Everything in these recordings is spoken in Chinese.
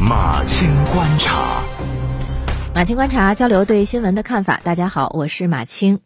马青观察，马青观察交流对新闻的看法。大家好，我是马青。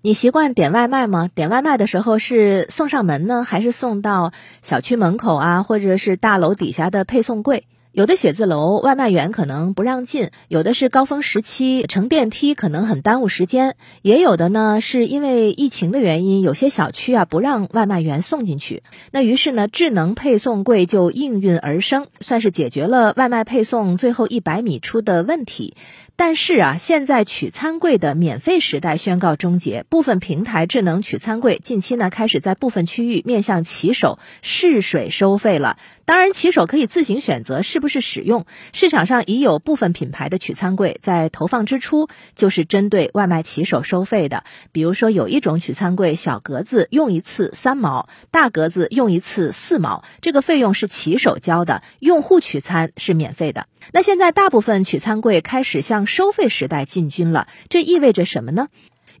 你习惯点外卖吗？点外卖的时候是送上门呢，还是送到小区门口啊，或者是大楼底下的配送柜？有的写字楼外卖员可能不让进，有的是高峰时期乘电梯可能很耽误时间，也有的呢是因为疫情的原因，有些小区啊不让外卖员送进去。那于是呢，智能配送柜就应运而生，算是解决了外卖配送最后一百米出的问题。但是啊，现在取餐柜的免费时代宣告终结，部分平台智能取餐柜近期呢开始在部分区域面向骑手试水收费了。当然，骑手可以自行选择是不是使用。市场上已有部分品牌的取餐柜在投放之初就是针对外卖骑手收费的。比如说，有一种取餐柜小格子用一次三毛，大格子用一次四毛，这个费用是骑手交的，用户取餐是免费的。那现在大部分取餐柜开始向收费时代进军了，这意味着什么呢？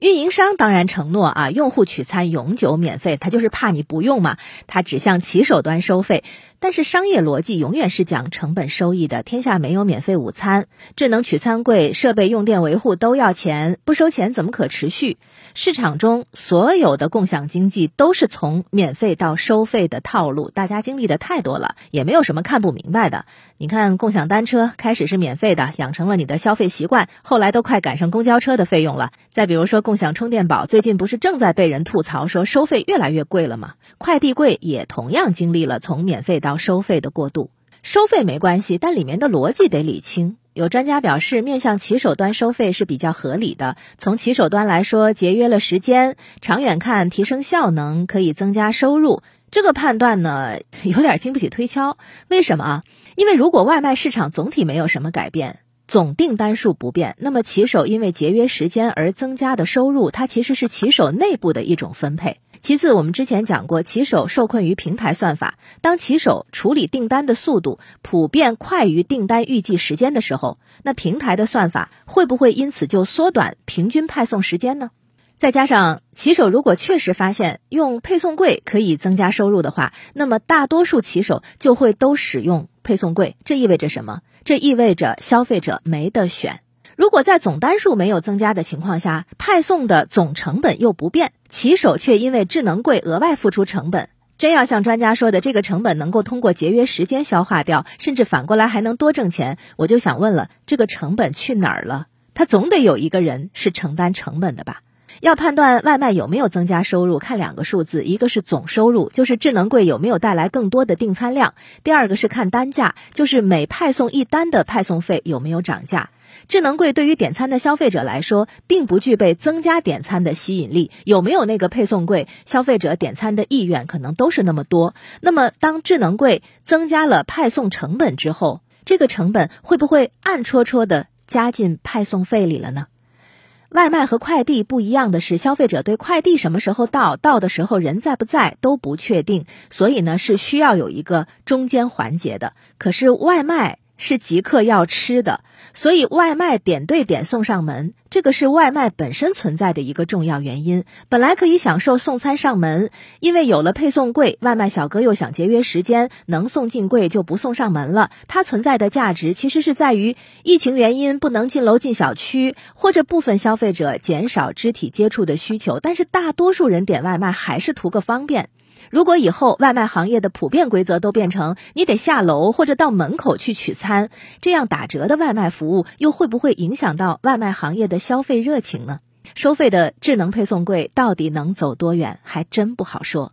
运营商当然承诺啊，用户取餐永久免费，他就是怕你不用嘛，他只向骑手端收费。但是商业逻辑永远是讲成本收益的，天下没有免费午餐。智能取餐柜设备用电维护都要钱，不收钱怎么可持续？市场中所有的共享经济都是从免费到收费的套路，大家经历的太多了，也没有什么看不明白的。你看，共享单车开始是免费的，养成了你的消费习惯，后来都快赶上公交车的费用了。再比如说共，共享充电宝最近不是正在被人吐槽说收费越来越贵了吗？快递柜也同样经历了从免费到收费的过渡，收费没关系，但里面的逻辑得理清。有专家表示，面向骑手端收费是比较合理的。从骑手端来说，节约了时间，长远看提升效能，可以增加收入。这个判断呢，有点经不起推敲。为什么啊？因为如果外卖市场总体没有什么改变，总订单数不变，那么骑手因为节约时间而增加的收入，它其实是骑手内部的一种分配。其次，我们之前讲过，骑手受困于平台算法。当骑手处理订单的速度普遍快于订单预计时间的时候，那平台的算法会不会因此就缩短平均派送时间呢？再加上骑手如果确实发现用配送柜可以增加收入的话，那么大多数骑手就会都使用配送柜。这意味着什么？这意味着消费者没得选。如果在总单数没有增加的情况下，派送的总成本又不变，骑手却因为智能柜额外付出成本，真要像专家说的这个成本能够通过节约时间消化掉，甚至反过来还能多挣钱，我就想问了，这个成本去哪儿了？他总得有一个人是承担成本的吧？要判断外卖有没有增加收入，看两个数字，一个是总收入，就是智能柜有没有带来更多的订餐量；第二个是看单价，就是每派送一单的派送费有没有涨价。智能柜对于点餐的消费者来说，并不具备增加点餐的吸引力。有没有那个配送柜，消费者点餐的意愿可能都是那么多。那么，当智能柜增加了派送成本之后，这个成本会不会暗戳戳的加进派送费里了呢？外卖和快递不一样的是，消费者对快递什么时候到、到的时候人在不在都不确定，所以呢是需要有一个中间环节的。可是外卖。是即刻要吃的，所以外卖点对点送上门，这个是外卖本身存在的一个重要原因。本来可以享受送餐上门，因为有了配送柜，外卖小哥又想节约时间，能送进柜就不送上门了。它存在的价值其实是在于疫情原因不能进楼进小区，或者部分消费者减少肢体接触的需求，但是大多数人点外卖还是图个方便。如果以后外卖行业的普遍规则都变成你得下楼或者到门口去取餐，这样打折的外卖服务又会不会影响到外卖行业的消费热情呢？收费的智能配送柜到底能走多远，还真不好说。